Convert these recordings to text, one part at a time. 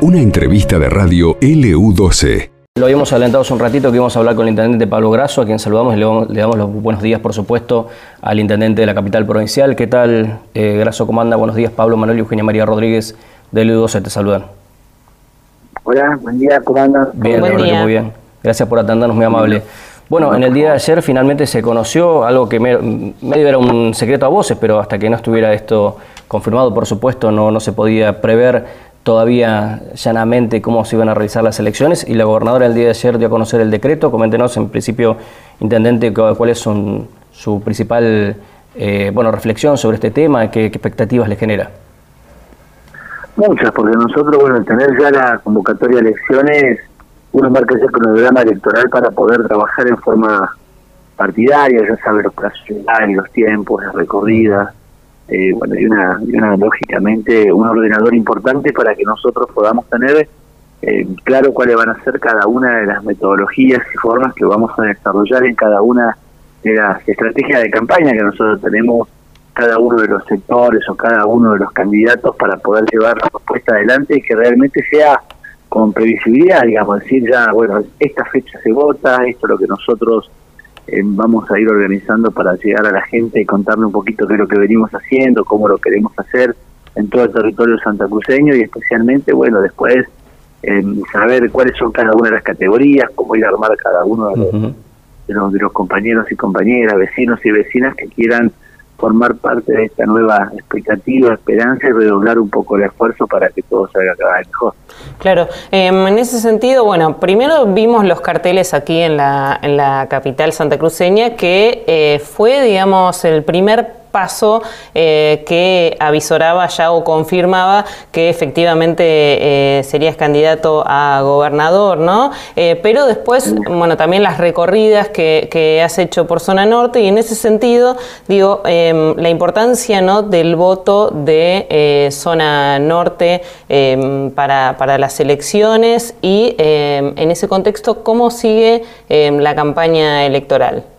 Una entrevista de radio LU12. Lo habíamos adelantado hace un ratito que íbamos a hablar con el intendente Pablo Grasso, a quien saludamos y le damos, los buenos días, por supuesto, al intendente de la capital provincial. ¿Qué tal, eh, Grasso? ¿Cómo anda? Buenos días, Pablo Manuel y Eugenia María Rodríguez de LU12 te saludan. Hola, buen día, ¿cómo andan? Bien, muy bien. Gracias por atendernos, muy amable. Bueno, en el día de ayer finalmente se conoció algo que medio era un secreto a voces, pero hasta que no estuviera esto confirmado, por supuesto, no, no se podía prever todavía llanamente cómo se iban a realizar las elecciones y la gobernadora el día de ayer dio a conocer el decreto. Coméntenos en principio, Intendente, cuáles son su principal eh, bueno, reflexión sobre este tema, qué, expectativas le genera. Muchas, porque nosotros, bueno, tener ya la convocatoria de elecciones, uno marca ese cronograma electoral para poder trabajar en forma partidaria, ya sabe los plazos los tiempos, las recorridas, eh, bueno, y una, y una, lógicamente, un ordenador importante para que nosotros podamos tener eh, claro cuáles van a ser cada una de las metodologías y formas que vamos a desarrollar en cada una de las estrategias de campaña que nosotros tenemos cada uno de los sectores o cada uno de los candidatos para poder llevar la propuesta adelante y que realmente sea con previsibilidad, digamos, decir ya, bueno, esta fecha se vota, esto es lo que nosotros vamos a ir organizando para llegar a la gente y contarle un poquito qué es lo que venimos haciendo, cómo lo queremos hacer en todo el territorio santacruceño y especialmente, bueno, después eh, saber cuáles son cada una de las categorías, cómo ir a armar cada uno de los, de los compañeros y compañeras, vecinos y vecinas que quieran formar parte de esta nueva expectativa, esperanza y redoblar un poco el esfuerzo para que todo salga cada vez mejor. Claro, em, en ese sentido, bueno, primero vimos los carteles aquí en la, en la capital santacruceña, que eh, fue, digamos, el primer paso eh, que avisoraba ya o confirmaba que efectivamente eh, serías candidato a gobernador, ¿no? Eh, pero después, bueno, también las recorridas que, has hecho por zona norte y en ese sentido, digo, em, la importancia, ¿no? Del voto de zona norte em, para, para las elecciones y em, en ese contexto, ¿cómo sigue la campaña electoral?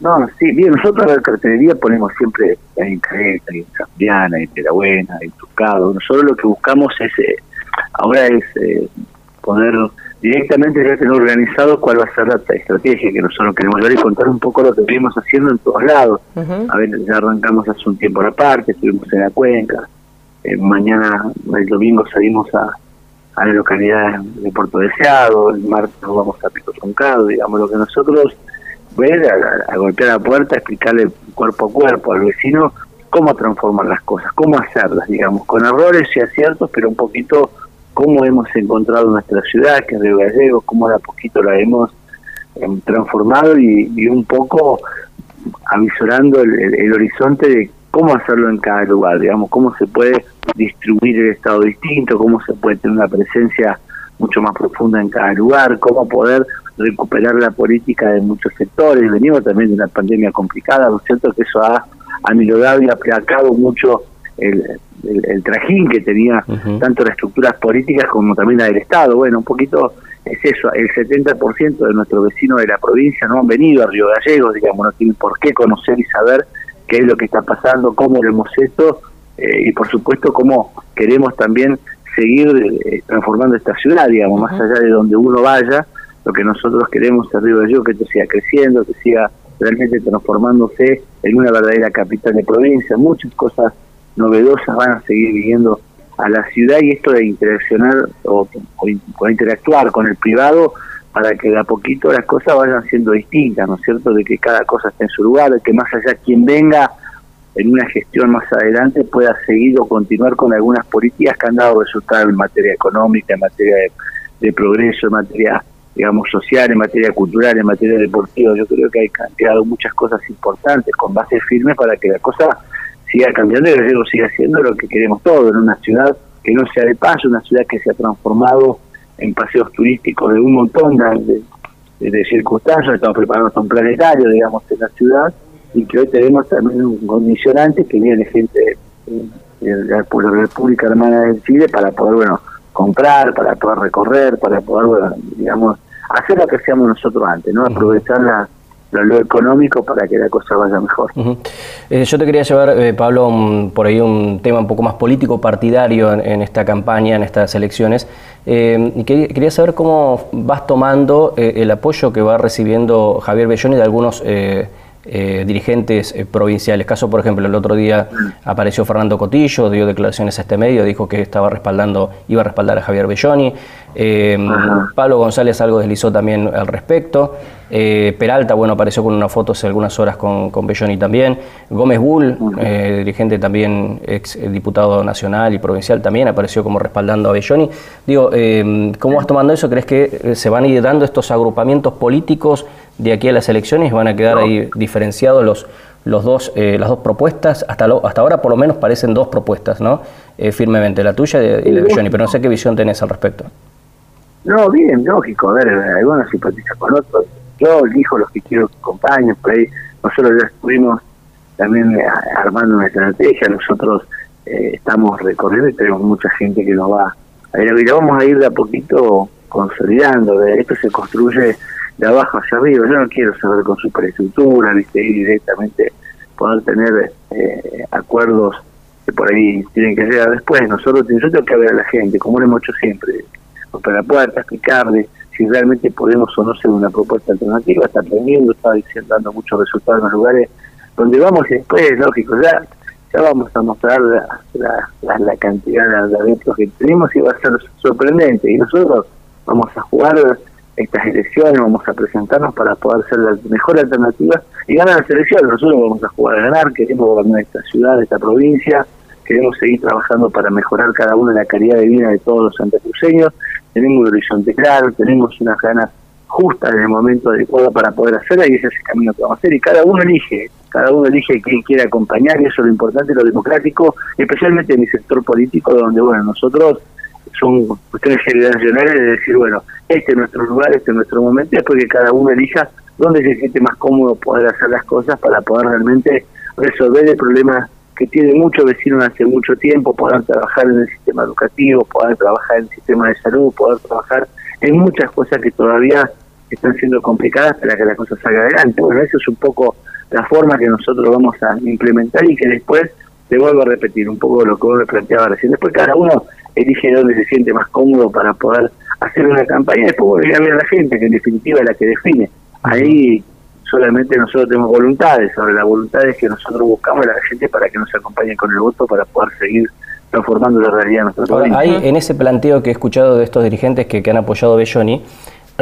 No, sí, bien, nosotros en la cartelería ponemos siempre en Careta, en Zambiana, en Terabuena, en Tucado. Nosotros lo que buscamos es, eh, ahora es eh, poder directamente ya tener organizado cuál va a ser la estrategia que nosotros queremos ver y contar un poco lo que venimos haciendo en todos lados. A ver, ya arrancamos hace un tiempo la parte, estuvimos en la cuenca, eh, mañana, el domingo salimos a, a la localidad de Puerto Deseado, el martes vamos a Pico Troncado, digamos, lo que nosotros ver, a, golpear la puerta, explicarle cuerpo a cuerpo al vecino cómo transformar las cosas, cómo hacerlas, digamos, con errores y aciertos, pero un poquito cómo hemos encontrado nuestra ciudad, que es Río Gallegos, cómo de a poquito la hemos em, transformado y, un poco avisorando el, horizonte de cómo hacerlo en cada lugar, digamos, cómo se puede distribuir el Estado distinto, cómo se puede tener una presencia mucho más profunda en cada lugar, cómo poder recuperar la política de muchos sectores. Venimos también de una pandemia complicada, ¿no es cierto? Que eso ha amilodado y aplacado mucho el, el, trajín que tenía tanto las estructuras políticas como también la del Estado. Bueno, un poquito es eso, el 70% de nuestros vecinos de la provincia no han venido a Río Gallegos, digamos, no tienen por qué conocer y saber qué es lo que está pasando, cómo lo hemos hecho eh, y por supuesto cómo queremos también seguir eh, transformando esta ciudad, digamos, más allá de donde uno vaya, lo que nosotros queremos arriba de yo que esto siga creciendo, que siga realmente transformándose en una verdadera capital de provincia. Muchas cosas novedosas van a seguir viniendo a la ciudad y esto de interaccionar o, interactuar con el privado para que de a poquito las cosas vayan siendo distintas, ¿no es cierto? De que cada cosa esté en su lugar, de que más allá quien venga en una gestión más adelante pueda seguir o continuar con algunas políticas que han dado resultados en materia económica, en materia de progreso, en materia digamos, social, en materia cultural, en materia deportiva. Yo creo que hay quedado muchas cosas importantes con bases firmes para que la cosa siga cambiando y luego siga siendo lo que queremos todos, en una ciudad que no sea de paso, una ciudad que se ha transformado en paseos turísticos de un montón de, de, circunstancias, estamos preparando un planetario, digamos, en la ciudad, y que hoy tenemos también un condicionante que viene gente de la República Hermana del Chile para poder, bueno, comprar, para poder recorrer, para poder, digamos, hacer lo que hacíamos nosotros antes, ¿no? Aprovechar lo, económico para que la cosa vaya mejor. Eh, yo te quería llevar, eh, Pablo, por ahí un tema un poco más político, partidario en, esta campaña, en estas elecciones. Eh, y quería, saber cómo vas tomando el apoyo que va recibiendo Javier Belloni de algunos eh, dirigentes eh, provinciales. Caso, por ejemplo, el otro día apareció Fernando Cotillo, dio declaraciones a este medio, dijo que estaba respaldando, iba a respaldar a Javier Belloni. Eh, Pablo González algo deslizó también al respecto. Peralta, bueno, apareció con una foto hace algunas horas con, con Belloni también. Gómez Bull, dirigente también, ex diputado nacional y provincial, también apareció como respaldando a Belloni. Digo, ¿cómo vas tomando eso? ¿Crees que se van a ir dando estos agrupamientos políticos de aquí a las elecciones? ¿Van a quedar ahí diferenciados los, los dos, las dos propuestas? Hasta, hasta ahora por lo menos parecen dos propuestas, ¿no? firmemente, la tuya y la de Belloni, pero no sé qué visión tenés al respecto. No, bien, lógico, a ver, algunos simpatizan con otros yo elijo los que quiero que acompañen, por ahí nosotros ya estuvimos también eh, armando una estrategia, nosotros eh, estamos recorriendo y tenemos mucha gente que nos va a ir, vamos a ir de a poquito consolidando, esto se construye de abajo hacia arriba, yo no quiero saber con superestructura, viste, ir directamente, poder tener eh, acuerdos que por ahí tienen que llegar después, nosotros, yo tengo que ver a la gente, como lo hemos hecho siempre, para la puerta, explicarle, si realmente podemos o no ser una propuesta alternativa, está aprendiendo, está diciendo, dando muchos resultados en los lugares donde vamos y después, lógico, ya ya vamos a mostrar la, la, cantidad de adeptos que tenemos y va a ser sorprendente. Y nosotros vamos a jugar estas elecciones, vamos a presentarnos para poder ser la mejor alternativa y ganar las elecciones. Nosotros vamos a jugar a ganar, queremos gobernar esta ciudad, esta provincia, queremos seguir trabajando para mejorar cada uno la calidad de vida de todos los santacruceños tenemos un horizonte claro, tenemos unas ganas justas en el momento adecuado para poder hacerla y ese es el camino que vamos a hacer y cada uno elige, cada uno elige quién quiere acompañar y eso es lo importante, lo democrático, especialmente en mi sector político donde bueno, nosotros son cuestiones generacionales de decir, bueno, este es nuestro lugar, este es nuestro momento, es porque cada uno elija dónde se siente más cómodo poder hacer las cosas para poder realmente resolver el problema que tiene muchos vecinos hace mucho tiempo, poder trabajar en el sistema educativo, poder trabajar en el sistema de salud, poder trabajar en muchas cosas que todavía están siendo complicadas para que la cosa salga adelante. Bueno, eso es un poco la forma que nosotros vamos a implementar y que después, te vuelvo a repetir un poco lo que vos me planteaba recién, después cada uno elige dónde se siente más cómodo para poder hacer una campaña, después voy a ver a la gente, que en definitiva es la que define. Ahí solamente nosotros tenemos voluntades, sobre las voluntades que nosotros buscamos a la gente para que nos acompañe con el voto para poder seguir transformando la realidad de nuestro país. Hay en ese planteo que he escuchado de estos dirigentes que, han apoyado a Belloni,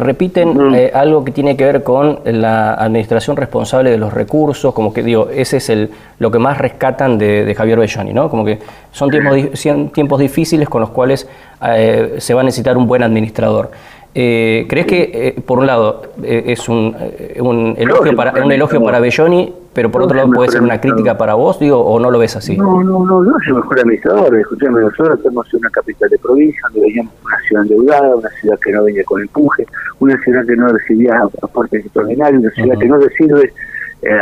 repiten eh, algo que tiene que ver con la administración responsable de los recursos, como que digo, ese es el lo que más rescatan de, Javier Belloni, ¿no? Como que son tiempos, tiempos difíciles con los cuales eh, se va a necesitar un buen administrador. Eh, ¿Crees que, eh, por un lado, es un, un elogio para un elogio para Belloni, pero por otro lado puede ser una crítica para vos, digo, o no lo ves así? No, no, no, no es el mejor administrador. Escuchame, nosotros tenemos una capital de provincia donde veníamos una ciudad endeudada, una ciudad que no venía con empuje, una ciudad que no recibía aportes extraordinarios, una ciudad que no recibe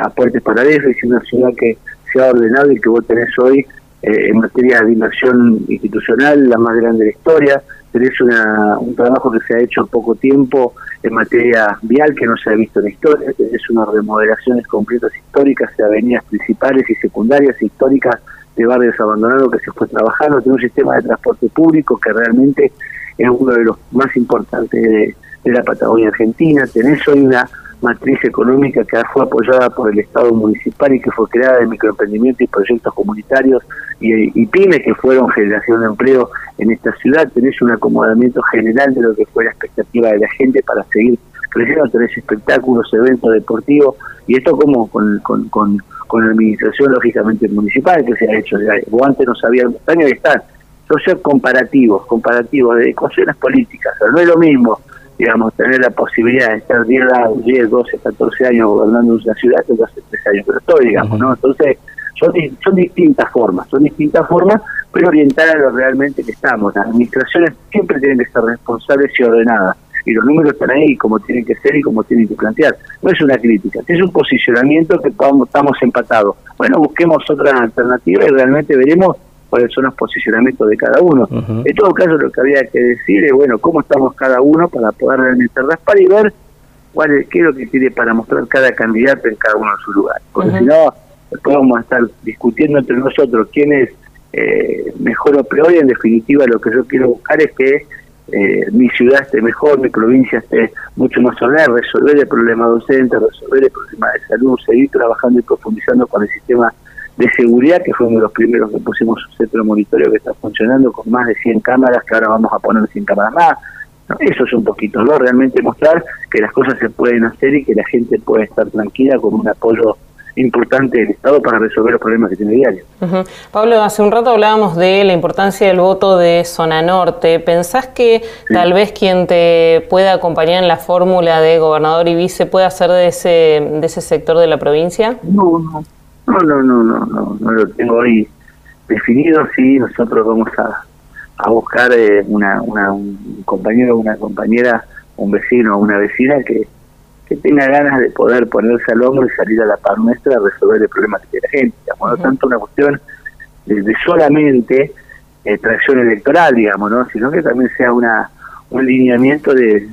aportes para déficit, una ciudad que se ha ordenado y que vos tenés hoy en materia de inversión institucional la más grande de la historia tenés una, un trabajo que se ha hecho en poco tiempo en materia vial que no se ha visto en la historia, tenés unas remodelaciones completas históricas de avenidas principales y secundarias históricas de barrios abandonados que se fue trabajando, tenés un sistema de transporte público que realmente es uno de los más importantes de, de la Patagonia Argentina, tenés hoy una matriz económica que fue apoyada por el Estado municipal y que fue creada de microemprendimiento y proyectos comunitarios y, y pymes que fueron generación de empleo en esta ciudad. Tenés un acomodamiento general de lo que fue la expectativa de la gente para seguir creciendo. Tenés espectáculos, eventos deportivos y esto como con, con, con, la administración lógicamente municipal que se ha hecho. O antes no sabía años están. Son comparativos, comparativos de ecuaciones políticas. no es lo mismo digamos, tener la posibilidad de estar 10, 10 12, 14 años gobernando una ciudad que hace 3 años pero estoy, digamos, ¿no? Entonces, son, son distintas formas, son distintas formas, pero orientadas a lo realmente que estamos. Las administraciones siempre tienen que ser responsables y ordenadas, y los números están ahí como tienen que ser y como tienen que plantear. No es una crítica, es un posicionamiento que estamos empatados. Bueno, busquemos otra alternativa y realmente veremos cuáles son los posicionamientos de cada uno. En todo caso, lo que había que decir es, bueno, cómo estamos cada uno para poder realmente raspar y ver cuál es, qué es lo que tiene para mostrar cada candidato en cada uno de sus lugares. Porque si no, después vamos a estar discutiendo entre nosotros quién es eh, mejor o peor y en definitiva lo que yo quiero buscar es que eh, mi ciudad esté mejor, mi provincia esté mucho más ordenada, resolver el problema docente, resolver el problema de salud, seguir trabajando y profundizando con el sistema de seguridad, que fue uno de los primeros que pusimos un centro de monitoreo que está funcionando con más de 100 cámaras, que ahora vamos a poner 100 cámaras más. Eso es un poquito, ¿no? Realmente mostrar que las cosas se pueden hacer y que la gente puede estar tranquila con un apoyo importante del Estado para resolver los problemas que tiene diario. Pablo, hace un rato hablábamos de la importancia del voto de Zona Norte. ¿Pensás que tal vez quien te pueda acompañar en la fórmula de gobernador y vice pueda ser de ese, de ese sector de la provincia? No, no, no, no, no, no, no, no lo tengo ahí definido. Sí, nosotros vamos a, a buscar eh, una, una, un compañero, una compañera, un vecino o una vecina que que tenga ganas de poder ponerse al hombro y salir a la par nuestra a resolver el problema que tiene la gente. Digamos, no tanto una cuestión de, solamente eh, tracción electoral, digamos, ¿no? sino que también sea una un lineamiento de,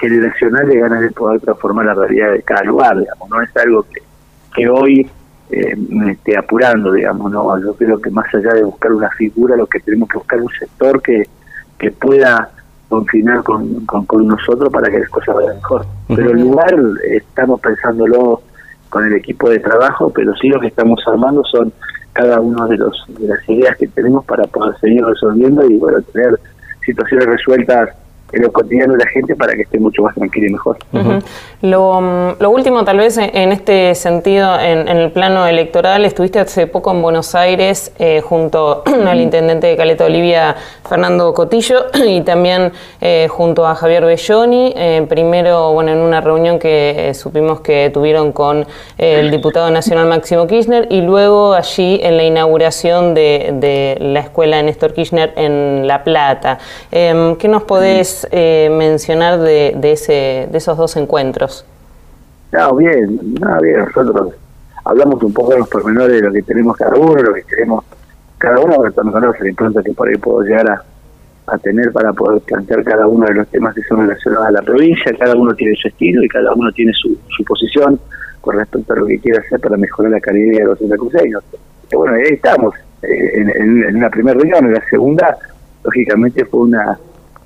generacional de ganas de poder transformar la realidad de cada lugar, digamos, no es algo que, que hoy eh, me esté apurando, digamos, no, yo creo que más allá de buscar una figura, lo que tenemos que buscar es un sector que, que pueda confinar con, con, nosotros para que las cosas vayan mejor. Pero el lugar estamos pensándolo con el equipo de trabajo, pero sí lo que estamos armando son cada uno de los de las ideas que tenemos para poder seguir resolviendo y bueno tener situaciones resueltas en lo cotidiano de la gente para que esté mucho más tranquila y mejor. lo, mm, lo, último, tal vez en este sentido, en, el plano electoral, estuviste hace poco en Buenos Aires eh, junto al intendente de Caleta Olivia, Fernando Cotillo, y también eh, junto a Javier Belloni. Eh, primero, bueno, en una reunión que supimos que tuvieron con el diputado nacional Máximo Kirchner, y luego allí en la inauguración de, de la escuela Néstor Kirchner en La Plata. Em, ¿Qué nos podés eh, mencionar de, de, ese, de esos dos encuentros? No, bien, no, bien, nosotros hablamos un poco de los pormenores de lo que tenemos cada uno, lo que queremos cada uno, pero también conoce la impronta que por ahí puedo llegar a, a tener para poder plantear cada uno de los temas que son relacionados a la provincia, cada uno tiene su estilo y cada uno tiene su, su posición con respecto a lo que quiere hacer para mejorar la calidad de los santacruceños. Y bueno, ahí estamos, eh, en, en, en, una primera reunión, en la segunda, lógicamente fue una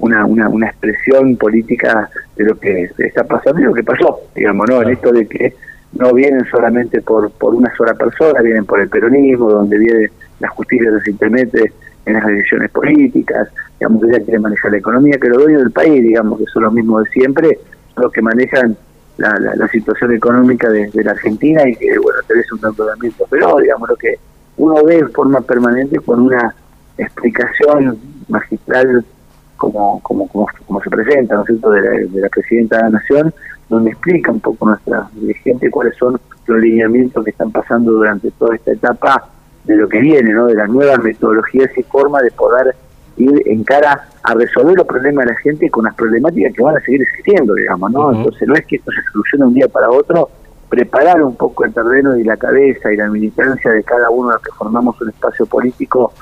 una, una, una expresión política de lo que está pasando y lo que pasó, digamos, ¿no? En esto de que no vienen solamente por, por una sola persona, vienen por el peronismo, donde viene la justicia que se intermete en las decisiones políticas, digamos que ya quiere manejar la economía, que los dueños del país, digamos que son los mismos de siempre, son los que manejan la, la, situación económica de, la Argentina y que, bueno, tenés un endeudamiento pero digamos, lo que uno ve en forma permanente con una explicación magistral como, como, como, se presenta, ¿no es cierto?, de la, presidenta de la Nación, donde explica un poco nuestra dirigente cuáles son los lineamientos que están pasando durante toda esta etapa de lo que viene, ¿no?, de las nuevas metodologías y formas de poder ir en cara a resolver los problemas de la gente con las problemáticas que van a seguir existiendo, digamos, ¿no? Entonces no es que esto se solucione un día para otro, preparar un poco el terreno y la cabeza y la militancia de cada uno de los que formamos un espacio político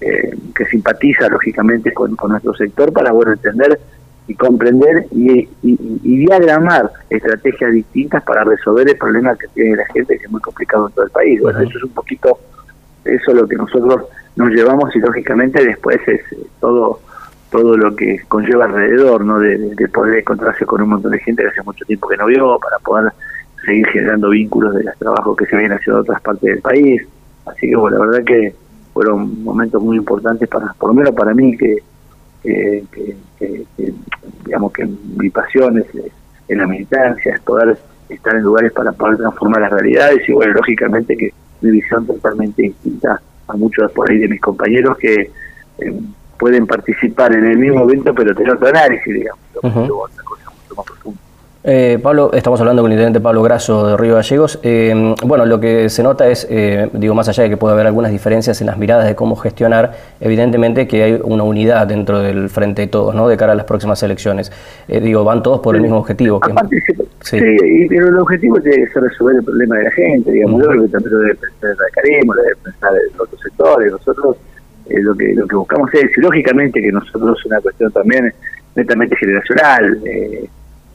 eh, que simpatiza lógicamente con, nuestro sector para bueno entender y comprender y, diagramar estrategias distintas para resolver el problema que tiene la gente que es muy complicado en todo el país. Bueno, eso es un poquito eso lo que nosotros nos llevamos y lógicamente después es eh, todo todo lo que conlleva alrededor, ¿no? De, poder encontrarse con un montón de gente que hace mucho tiempo que no vio, para poder seguir generando vínculos de los trabajos que se vienen haciendo otras partes del país. Así que bueno, la verdad que fueron momentos muy importantes para, por lo menos para mí, que, digamos que mi pasión es, en la militancia, es poder estar en lugares para poder transformar las realidades y bueno, lógicamente que mi visión totalmente distinta a muchos por ahí de mis compañeros que eh, pueden participar en el mismo evento pero tener otro análisis, digamos, más profunda. Eh, Pablo, estamos hablando con el intendente Pablo Grasso de Río Gallegos. Eh, bueno, lo que se nota es, eh, digo, más allá de que puede haber algunas diferencias en las miradas de cómo gestionar, evidentemente que hay una unidad dentro del frente de todos, ¿no? De cara a las próximas elecciones. digo, van todos por el mismo objetivo. sí, pero el objetivo tiene que ser resolver el problema de la gente, digamos, yo creo que también lo debe pensar Caremo, lo debe pensar en otros sectores. Nosotros lo que lo que buscamos es, lógicamente que nosotros es una cuestión también netamente generacional,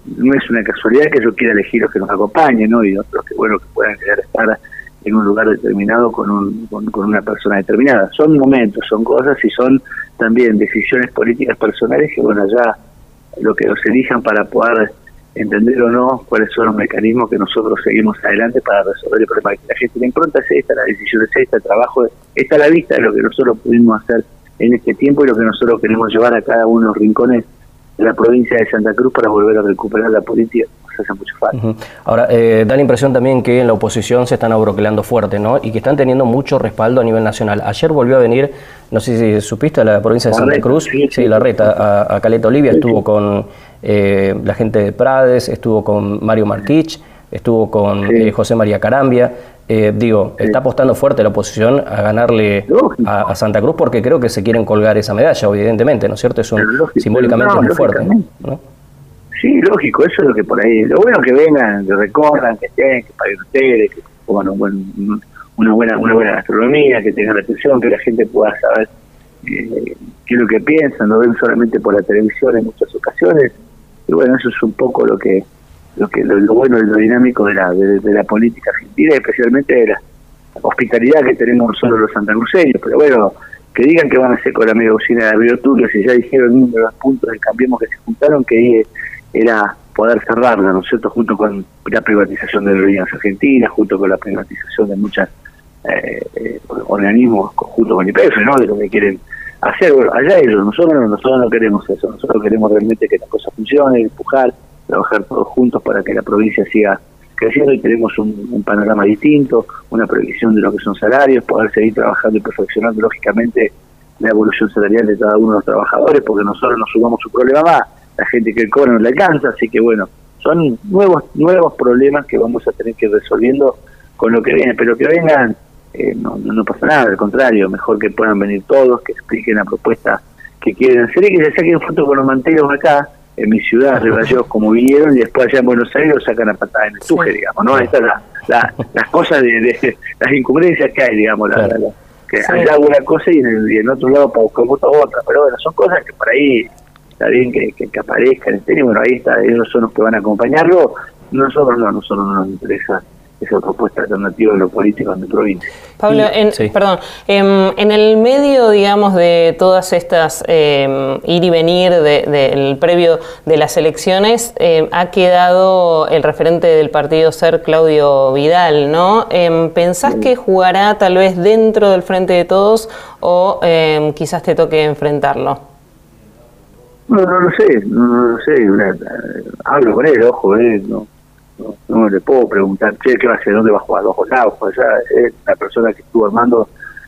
no es una casualidad que yo quiera elegir los que nos acompañen, ¿no? Y otros que, bueno, que puedan querer estar en un lugar determinado con, un, con, una persona determinada. Son momentos, son cosas y son también decisiones políticas personales que, bueno, ya lo que nos elijan para poder entender o no cuáles son los mecanismos que nosotros seguimos adelante para resolver el problema la gente. La impronta es esta, la decisión es esta, el trabajo está a la vista de lo que nosotros pudimos hacer en este tiempo y lo que nosotros queremos llevar a cada uno de los rincones la provincia de Santa Cruz para volver a recuperar la política hace mucho falta. Ahora, eh, da la impresión también que en la oposición se están abroquelando fuerte, ¿no? Y que están teniendo mucho respaldo a nivel nacional. Ayer volvió a venir, no sé si supiste, a la provincia de Santa Cruz, sí, la reta, a, Caleta Olivia, estuvo con eh, la gente de Prades, estuvo con Mario Marquich, estuvo con eh, José María Carambia. Eh, digo, está apostando fuerte la oposición a ganarle a, Santa Cruz porque creo que se quieren colgar esa medalla, evidentemente, ¿no es cierto? Es un, simbólicamente muy fuerte. ¿no? Sí, lógico, eso es lo que por ahí. Lo bueno que vengan, que recorran, que estén, que paguen ustedes, que pongan una buena una buena gastronomía, que tengan atención, que la gente pueda saber eh, qué es lo que piensan, no ven solamente por la televisión en muchas ocasiones. Y bueno, eso es un poco lo que lo que lo, bueno y lo dinámico de la, de, la política argentina, especialmente de la hospitalidad que tenemos nosotros los santacruceños. Pero bueno, que digan que van a hacer con la media de Río si ya dijeron de los puntos del Cambiemos que se juntaron, que era poder cerrarla, ¿no es cierto?, junto con la privatización de aerolíneas argentinas, junto con la privatización de muchos eh, eh, organismos, junto con IPF, ¿no?, de lo que quieren hacer. Bueno, allá ellos, nosotros, nosotros no queremos eso, nosotros queremos realmente que la cosa funcione, empujar, trabajar todos juntos para que la provincia siga creciendo y tenemos un, panorama distinto, una previsión de lo que son salarios, poder seguir trabajando y perfeccionando lógicamente la evolución salarial de cada uno de los trabajadores, porque nosotros nos sumamos un problema más la gente que cobra no le alcanza, así que bueno, son nuevos nuevos problemas que vamos a tener que ir resolviendo con lo que viene, pero que vengan eh, no, no, pasa nada, al contrario, mejor que puedan venir todos, que expliquen la propuesta que quieren hacer y que se saquen fotos con los manteros acá, en mi ciudad, de como vinieron, y después allá en Buenos Aires lo sacan a patada en el tuje, digamos, ¿no? Estas la, las cosas de, las incumbencias que hay, digamos, la, que allá una cosa y en, otro lado para buscar otra, pero bueno, son cosas que por ahí está bien que, que, aparezca en el bueno, ahí está, ellos son los que van a acompañarlo, nosotros no, nosotros no nos interesa esa propuesta alternativa de los políticos de provincia. Pablo, en, perdón, em, en, el medio, digamos, de todas estas eh, ir y venir del previo de las elecciones, em, ha quedado el referente del partido ser Claudio Vidal, ¿no? ¿Pensás que jugará tal vez dentro del Frente de Todos o quizás te toque enfrentarlo? No, no lo sé, no, lo sé. hablo con él, ojo, eh, no, no, le puedo preguntar, che, ¿qué va a hacer? ¿Dónde va a jugar? ¿Ojo lados? allá? Es la persona que estuvo armando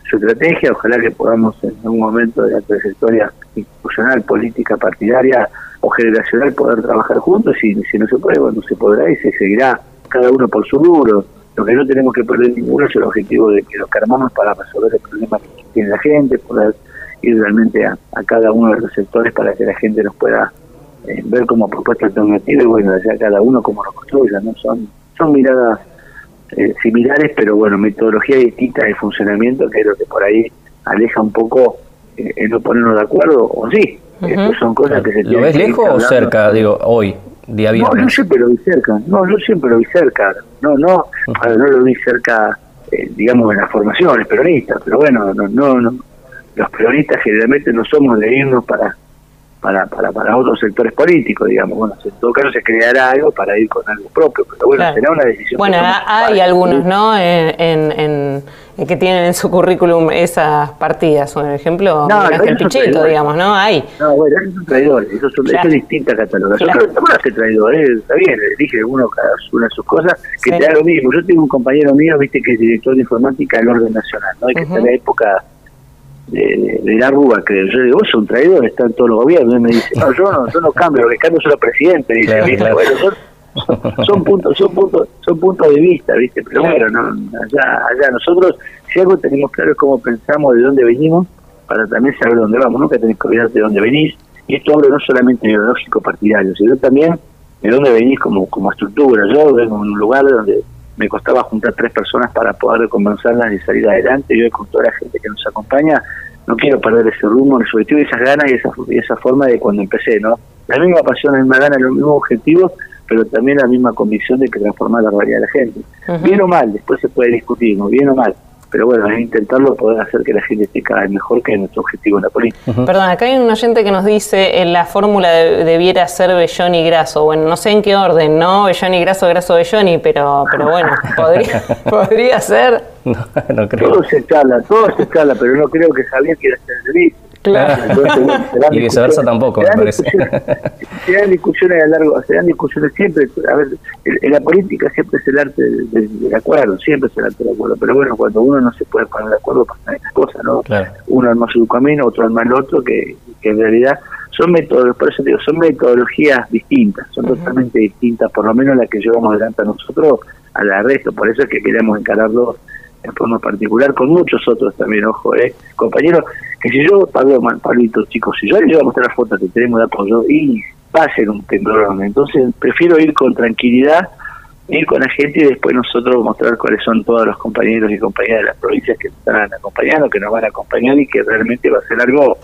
su estrategia. Ojalá que podamos en algún momento de la trayectoria institucional, política, partidaria o generacional poder trabajar juntos. Y si no se puede, bueno, se podrá y se seguirá cada uno por su rubro. Lo que no tenemos que perder ninguno es el objetivo de que nos armamos para resolver el problema que tiene la gente, poder ir realmente a, cada uno de los sectores para que la gente nos pueda eh, ver como propuesta alternativa y bueno, ya cada uno como lo construya, ¿no? Son, son miradas eh, similares, pero bueno, metodología distinta de funcionamiento que es lo que por ahí aleja un poco eh, en no ponernos de acuerdo, o sí, son cosas que se ¿Lo ves lejos o cerca, digo, hoy? Día viernes. No, yo siempre lo vi cerca, no, yo siempre lo vi cerca, no, no, no lo vi cerca, digamos, en las formaciones peronistas, pero bueno, no, no, no, los peronistas generalmente no somos de irnos para para, para, para otros sectores políticos, digamos. Bueno, en todo caso se creará algo para ir con algo propio, pero bueno, será una decisión. Bueno, hay algunos, ¿no? En, en, que tienen en su currículum esas partidas, por ejemplo, no, el Pichetto, digamos, ¿no? Hay. No, bueno, esos son traidores, eso, son, eso es distinta catalogación. Claro. Pero no traidores, está bien, elige uno cada una de sus cosas, que te da lo mismo. Yo tengo un compañero mío, viste, que es director de informática del orden nacional, ¿no? Y que está en la época de, de, la Rúa, que yo digo, vos sos un traidor, está en todos los gobiernos, y me dice, no, yo no, yo no cambio, lo que cambio son los presidentes, dice, son, son, puntos, son puntos, son puntos de vista, viste, pero bueno, no, allá, allá nosotros, si algo tenemos claro es cómo pensamos, de dónde venimos, para también saber dónde vamos, nunca tenés que olvidarte de dónde venís, y esto hablo no solamente ideológico partidario, sino también de dónde venís como, como estructura, yo vengo en un lugar donde me costaba juntar tres personas para poder convencerlas de salir adelante. Y hoy con toda la gente que nos acompaña, no quiero perder ese rumbo, ese objetivo, esas ganas y esa, esa forma de cuando empecé, ¿no? La misma pasión, la misma gana, los mismos objetivos, pero también la misma convicción de que transformar la realidad de la gente. Bien o mal, después se puede discutir, ¿no? bien o mal, pero bueno, es intentarlo poder hacer que la gente esté cada vez mejor, que es nuestro objetivo en la política. Perdón, acá hay un oyente que nos dice, en la fórmula debiera ser Bellón y Graso. Bueno, no sé en qué orden, ¿no? Bellón y Graso, Graso, Bellón pero, pero bueno, podría, podría ser. No, no creo. Todo se escala, todo se escala, pero no creo que Javier quiera ser el y viceversa tampoco, me parece. Se dan discusiones a largo, se dan discusiones siempre. A ver, en, la política siempre es el arte del, acuerdo, siempre es el arte del acuerdo. Pero bueno, cuando uno no se puede poner de acuerdo, pasan estas cosas, ¿no? Uno arma su camino, otro arma el otro, que, que en realidad son métodos, por eso digo, son metodologías distintas, son totalmente distintas, por lo menos las que llevamos adelante a nosotros a la resto. Por eso es que queremos encararlo en forma particular, con muchos otros también, ojo, eh, compañeros, que si yo, Pablo, Pablito, chicos, si yo les voy a mostrar las fotos que tenemos de apoyo, y va a ser un temblorón, entonces prefiero ir con tranquilidad, ir con la gente y después nosotros mostrar cuáles son todos los compañeros y compañeras de las provincias que están acompañando, que nos van a acompañar y que realmente va a ser algo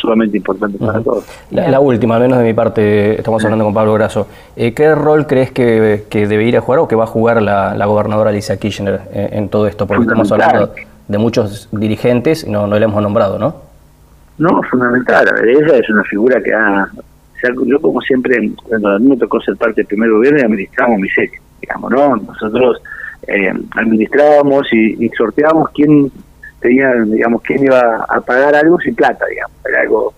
sumamente importante para todos. La, última, al menos de mi parte, estamos hablando con Pablo Grasso. Eh, ¿Qué rol crees que, que, debe ir a jugar o que va a jugar la, gobernadora Alicia Kirchner en, todo esto? Porque estamos hablando de muchos dirigentes y no, no le hemos nombrado, ¿no? No, fundamental. A ver, ella es una figura que ha... yo como siempre, cuando a mí me tocó ser parte del primer gobierno administramos miseria, digamos, ¿no? Nosotros eh, administrábamos y, y sorteábamos quién tenían, digamos, quién iba a pagar algo sin plata, digamos, era algo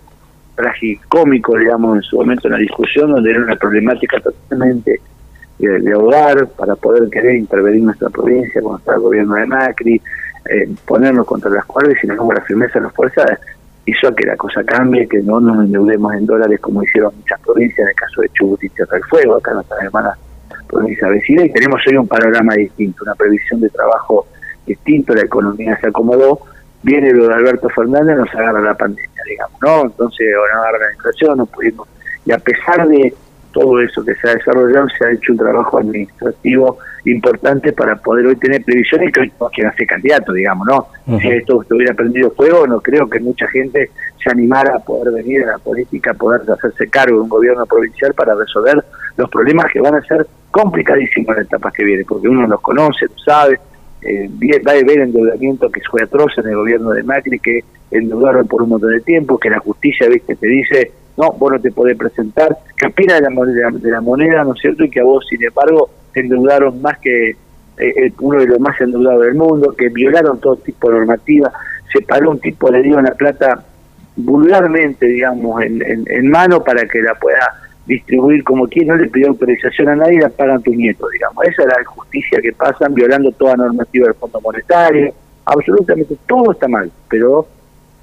cómico digamos, en su momento en la discusión, donde era una problemática totalmente de, hogar para poder querer intervenir en nuestra provincia estaba el gobierno de Macri, eh, ponernos contra las cuerdas y no la firmeza de las fuerzas hizo que la cosa cambie, que no nos endeudemos en dólares como hicieron muchas provincias, en el caso de Chubut y Tierra del Fuego, acá nuestra hermana provincia vecina, y tenemos hoy un panorama distinto, una previsión de trabajo distinto, la economía se acomodó, viene lo de Alberto Fernández, nos agarra la pandemia, digamos, ¿no? Entonces, nos agarra la inflación, no pudimos, y a pesar de todo eso que se ha desarrollado, se ha hecho un trabajo administrativo importante para poder hoy tener previsiones que hoy no quieren ser candidato, digamos, ¿no? Si esto estuviera prendido fuego, no creo que mucha gente se animara a poder venir a la política, a poder hacerse cargo de un gobierno provincial para resolver los problemas que van a ser complicadísimos en las etapas que vienen, porque uno los conoce, lo sabe, eh, va a haber endeudamiento que fue atroz en el gobierno de Macri, que endeudaron por un montón de tiempo, que la justicia viste te dice, no, vos no te podés presentar, que opina de la, moneda, de la moneda, ¿no es cierto? Y que a vos, sin embargo, endeudaron más que eh, uno de los más endeudados del mundo, que violaron todo tipo de normativa, se paró un tipo, le dio la plata vulgarmente, digamos, en, en mano para que la pueda distribuir como quien no le pidió autorización a nadie, la pagan tus nietos, digamos. Esa es la justicia que pasan, violando toda normativa del Fondo Monetario, absolutamente todo está mal, pero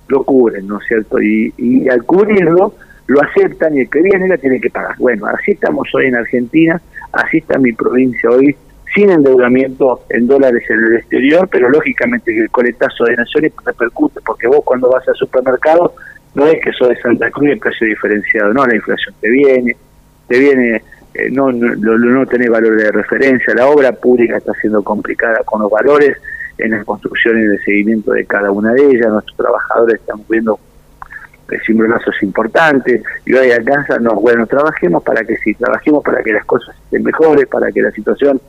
lo cubren, ¿no es cierto? Y, y al cubrirlo, lo aceptan y el que viene la tiene que pagar. Bueno, así estamos hoy en Argentina, así está mi provincia hoy, sin endeudamiento en dólares en el exterior, pero lógicamente el coletazo de naciones repercute, porque vos cuando vas al supermercado no es que eso de Santa Cruz el precio diferenciado, no, la inflación te viene, te viene, eh, no, no, no tenés valores de referencia, la obra pública está siendo complicada con los valores en las construcciones de seguimiento de cada una de ellas, nuestros trabajadores están viendo cimbronazos importantes, y hoy alcanza, no, bueno, trabajemos para que sí, trabajemos para que las cosas estén mejores, para que la situación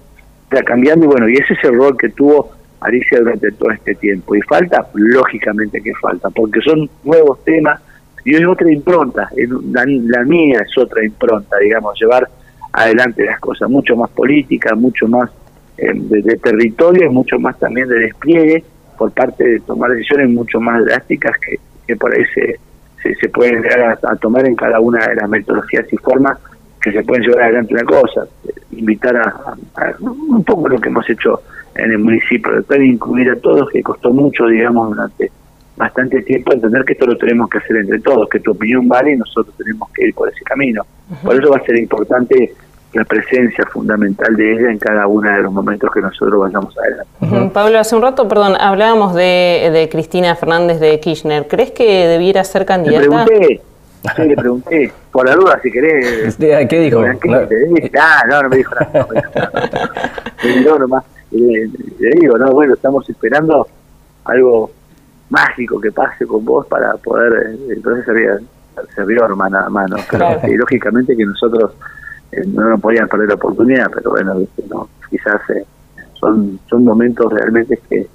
esté cambiando, y bueno, y ese es el rol que tuvo Alicia durante todo este tiempo. Y falta, lógicamente que falta, porque son nuevos temas y es otra impronta, la, la mía es otra impronta, digamos, llevar adelante las cosas, mucho más política, mucho más eh, de, territorio y mucho más también de despliegue por parte de tomar decisiones mucho más drásticas que, por ahí se, se, pueden llegar a, tomar en cada una de las metodologías y formas que se pueden llevar adelante una cosa, invitar a un poco lo que hemos hecho en el municipio, de incluir a todos, que costó mucho, digamos, durante bastante tiempo entender que esto lo tenemos que hacer entre todos, que tu opinión vale y nosotros tenemos que ir por ese camino. Por eso va a ser importante la presencia fundamental de ella en cada uno de los momentos que nosotros vayamos adelante. Pablo, hace un rato, perdón, hablábamos de, de, Cristina Fernández de Kirchner. ¿Crees que debiera ser candidata? Le pregunté, sí, le pregunté, por la duda, si querés. ¿Qué dijo? Ah, no, no me dijo nada. No, nomás le, digo, no, bueno, estamos esperando algo mágico que pase con vos para poder, eh, entonces sería, servir hermana a mano. Y lógicamente que nosotros eh, no, podían perder la oportunidad, pero bueno, no, quizás eh, son, son momentos realmente que,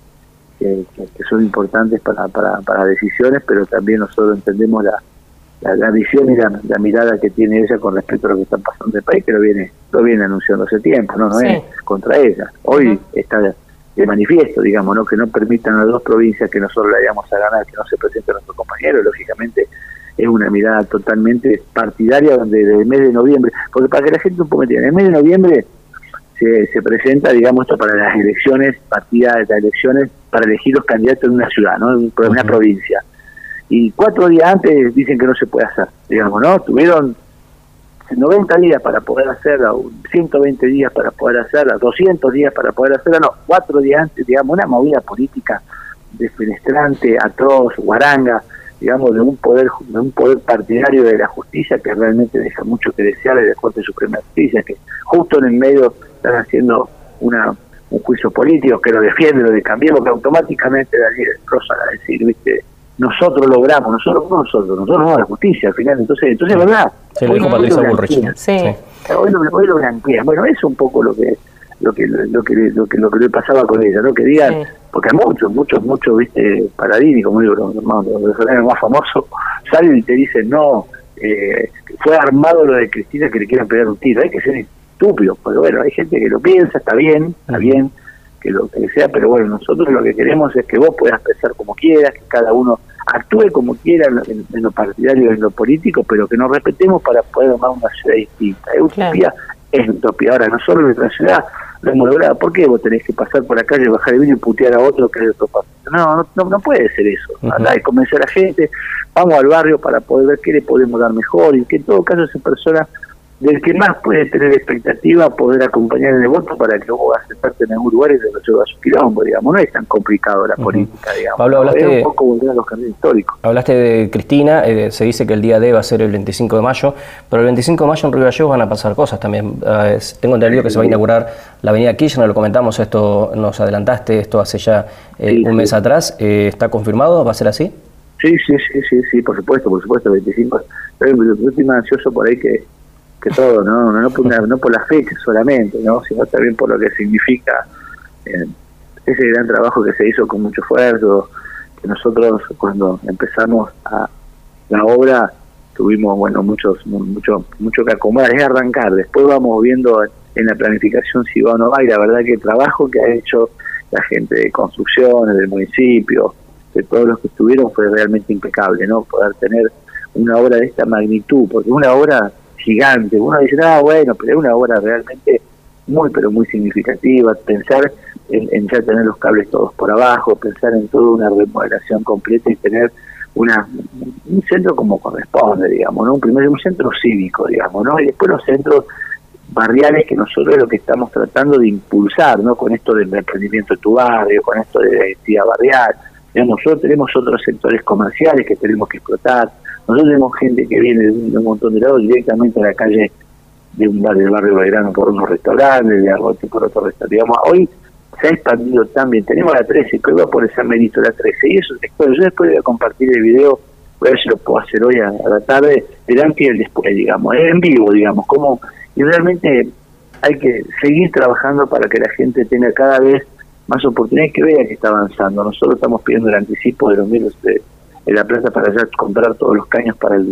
que, son importantes para, para, para decisiones, pero también nosotros entendemos la, la, visión y la, mirada que tiene ella con respecto a lo que está pasando en el país, que lo viene, lo viene anunciando hace tiempo, no, no es contra ella. Hoy está de manifiesto, digamos, ¿no? que no permitan a las dos provincias que nosotros le vayamos a ganar, que no se presente a nuestro compañero, lógicamente es una mirada totalmente partidaria donde desde el mes de noviembre, porque para que la gente un poco entienda, en el mes de noviembre se, se presenta, digamos, esto para las elecciones, partida de las elecciones, para elegir los candidatos en una ciudad, ¿no? en una provincia. Y cuatro días antes dicen que no se puede hacer, digamos, ¿no? Tuvieron 90 días para poder hacerla, 120 días para poder hacerla, 200 días para poder hacerla, no, cuatro días antes, digamos, una movida política desfenestrante, atroz, guaranga, digamos, de un poder de un poder partidario de la justicia que realmente deja mucho que desear de la Corte Suprema de Justicia, que justo en el medio están haciendo una un juicio político que lo defiende, lo de cambiarlo, que automáticamente Daniel Rosa a decir, viste, nosotros logramos, nosotros no nosotros, nosotros no la justicia al final, entonces, entonces es verdad. Se lo dijo Patricia Bullrich. Sí. Hoy lo, hoy lo Bueno, eso es un poco lo que lo que lo que lo que lo que le pasaba con ella, ¿no? Que digan, porque hay muchos, muchos, muchos, viste, Paradini, como digo, los, los, más famosos, salen y te dicen, no, eh, fue armado lo de Cristina que le quieran pegar un tiro, hay que ser estúpido, pero bueno, hay gente que lo piensa, está bien, está bien, que lo que sea, pero bueno, nosotros lo que queremos es que vos puedas pensar como quieras, que cada uno actúe como quiera en, lo partidario y en lo político, pero que nos respetemos para poder tomar una ciudad distinta. Es utopía, es utopía. Ahora, nosotros en nuestra ciudad lo hemos logrado. ¿Por qué vos tenés que pasar por la calle, bajar el vino y putear a otro que es de otro partido? No, no, no puede ser eso. Hay que convencer a la gente, vamos al barrio para poder ver qué le podemos dar mejor y que en todo caso esa persona del que más puede tener expectativa poder acompañar en el voto para que vos aceptarte en algún lugar y se resuelva su quilombo, digamos. No es tan complicado la política, digamos. Pablo, hablaste, es un poco volver a los caminos históricos. Hablaste de Cristina, eh, se dice que el día D va a ser el 25 de mayo, pero el 25 de mayo en Río Gallegos van a pasar cosas también. Uh, tengo entendido que se va a inaugurar la avenida Kirchner, lo comentamos, esto nos adelantaste, esto hace ya eh, un mes atrás. Eh, ¿Está confirmado? ¿Va a ser así? Sí, sí, sí, sí, sí, por supuesto, por supuesto, el 25. Yo estoy más ansioso por ahí que todo, ¿no? No, por, no por la fecha solamente, ¿no? sino también por lo que significa eh, ese gran trabajo que se hizo con mucho esfuerzo, que nosotros cuando empezamos a la obra tuvimos bueno muchos mucho mucho que acomodar es arrancar después vamos viendo en la planificación si va o no va y la verdad que el trabajo que ha hecho la gente de construcciones del municipio de todos los que estuvieron fue realmente impecable no poder tener una obra de esta magnitud porque una obra gigante. Uno dice, ah, bueno, pero es una obra realmente muy, pero muy significativa. Pensar en, ya tener los cables todos por abajo, pensar en toda una remodelación completa y tener una un centro como corresponde, digamos, ¿no? Un primer un centro cívico, digamos, ¿no? Y después los centros barriales que nosotros es lo que estamos tratando de impulsar, ¿no? Con esto del emprendimiento de tu barrio, con esto de la identidad barrial. Nosotros tenemos otros sectores comerciales que tenemos que explotar, nosotros tenemos gente que viene de un, montón de lados directamente a la calle de un bar del barrio Belgrano por unos restaurantes, de Arrote por otro restaurante. Digamos, hoy se ha expandido también. Tenemos la 13, que va por ese Merito la 13. Y eso después, yo después voy a compartir el video, voy a ver si lo puedo hacer hoy a, la tarde, del antes y el después, digamos, en vivo, digamos, como y realmente hay que seguir trabajando para que la gente tenga cada vez más oportunidades que vea que está avanzando. Nosotros estamos pidiendo el anticipo de los miles de la plaza para ya comprar todos los caños para, el,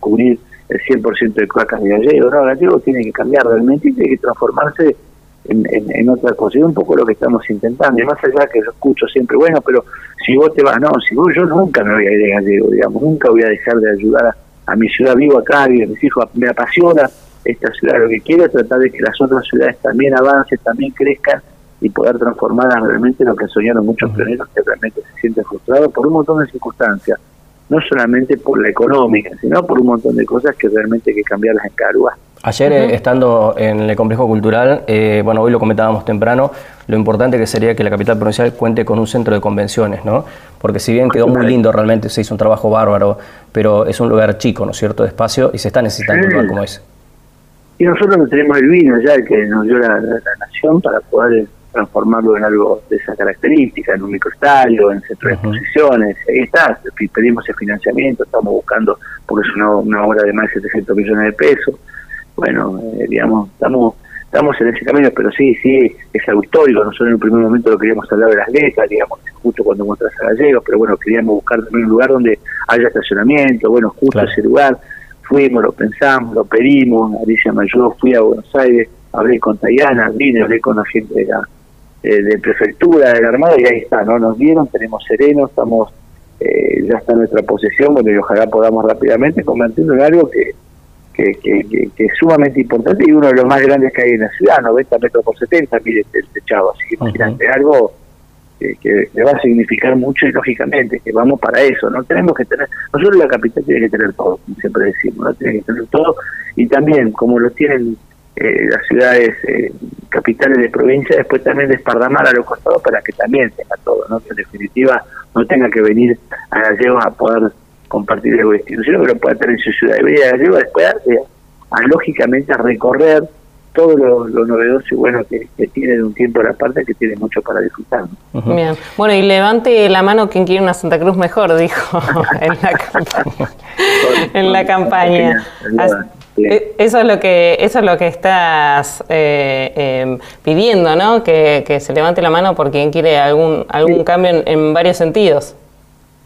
cubrir el 100% de cloacas de Gallego. No, Gallego tiene que cambiar realmente y tiene que transformarse en, en, otra cosa. Y un poco lo que estamos intentando. Y más allá que yo escucho siempre, bueno, pero si vos te vas, no, si vos, yo nunca me voy a ir de Gallego, digamos, nunca voy a dejar de ayudar a, mi ciudad. Vivo acá, y a mis hijos, me apasiona esta ciudad. Lo que quiero es tratar de que las otras ciudades también avancen, también crezcan y poder transformarlas realmente en lo que soñaron muchos pioneros que realmente se sienten frustrados por un montón de circunstancias, no solamente por la económica, sino por un montón de cosas que realmente hay que cambiarlas en lugar. Ayer, eh, estando en el complejo cultural, eh, bueno, hoy lo comentábamos temprano, lo importante que sería que la capital provincial cuente con un centro de convenciones, ¿no? Porque si bien quedó muy lindo, realmente se hizo un trabajo bárbaro, pero es un lugar chico, ¿no es cierto?, de espacio y se está necesitando un lugar como ese. Y nosotros tenemos el vino ya que nos dio la nación para poder transformarlo en algo de esa característica, en un microestadio, en centro de exposiciones. Ahí está, pedimos el financiamiento, estamos buscando, porque es una, obra de más de 700 millones de pesos, bueno, eh, digamos, estamos estamos en ese camino, pero sí, sí, es algo histórico. Nosotros en un primer momento lo queríamos hablar de las letras, digamos, justo cuando encuentras a Gallegos, pero bueno, queríamos buscar también un lugar donde haya estacionamiento, bueno, justo ese lugar. Fuimos, lo pensamos, lo pedimos, Alicia me ayudó, fui a Buenos Aires, hablé con Tayana, vine, hablé con la gente de la de prefectura, de la Armada, y ahí está, ¿no? Nos dieron, tenemos sereno, estamos, eh, ya está en nuestra posesión, bueno, y ojalá podamos rápidamente convertirlo en algo que, que, que, es sumamente importante y uno de los más grandes que hay en la ciudad, 90 metros por 70, mire el techado, así que imagínate, algo que, le va a significar mucho y lógicamente que vamos para eso, no tenemos que tener, nosotros la capital tiene que tener todo, como siempre decimos, ¿no? tiene que tener todo y también como lo tienen eh, las ciudades eh, capitales de provincia, después también despardamar a los costados para que también tenga todo, ¿no? que en definitiva no tenga que venir a Gallegos a poder compartir algo distinto, sino que lo pueda tener en su ciudad. Y a Gallegos después a, lógicamente a recorrer todo lo, novedoso y bueno que, tiene de un tiempo a la parte que tiene mucho para disfrutar. Bien. Bueno, y levante la mano quien quiere una Santa Cruz mejor, dijo en la campaña. en la campaña. Eh, eso es lo que eso es lo que estás eh, em, pidiendo, ¿no? Que, se levante la mano por quien quiere algún algún cambio en, varios sentidos.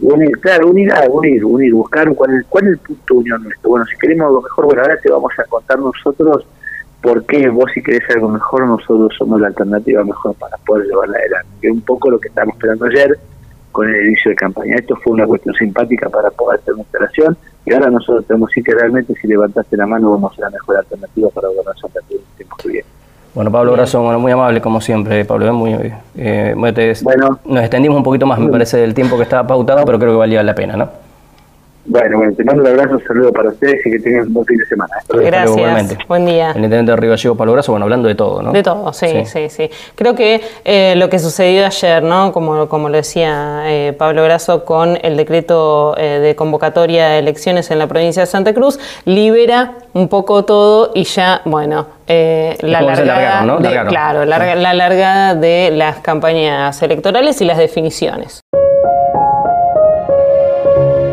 Unir, claro, unidad, unir, unir, buscar cuál cuál es el punto de unión nuestro. Bueno, si queremos algo mejor, bueno, ahora te vamos a contar nosotros por qué vos si querés algo mejor, nosotros somos la alternativa mejor para poder llevarla adelante. Que es un poco lo que estábamos esperando ayer con el inicio de campaña. Esto fue una cuestión simpática para poder hacer una instalación y ahora nosotros tenemos sí que realmente si levantaste la mano vamos a ser la mejor alternativa para Cruz en tiempo que. Bueno, Pablo Brazo, bueno, muy amable como siempre, Pablo. ¿eh? Muy, eh, bueno, nos extendimos un poquito más, me parece, del tiempo que estaba pautado, pero creo que valía la pena, ¿no? Bueno, bueno, te mando un abrazo, un saludo para ustedes y que tengan un buen fin de semana. Gracias, buen día. El intendente de Río Gallego, Pablo Brazo, bueno, hablando de todo, ¿no? De todo, sí, sí, sí. Creo que eh, lo que sucedió ayer, ¿no? Como, como lo decía eh, Pablo Brazo, con el decreto eh, de convocatoria de elecciones en la provincia de Santa Cruz, libera un poco todo y ya, bueno, la largada, ¿no? de, claro, la largada de las campañas electorales y las definiciones.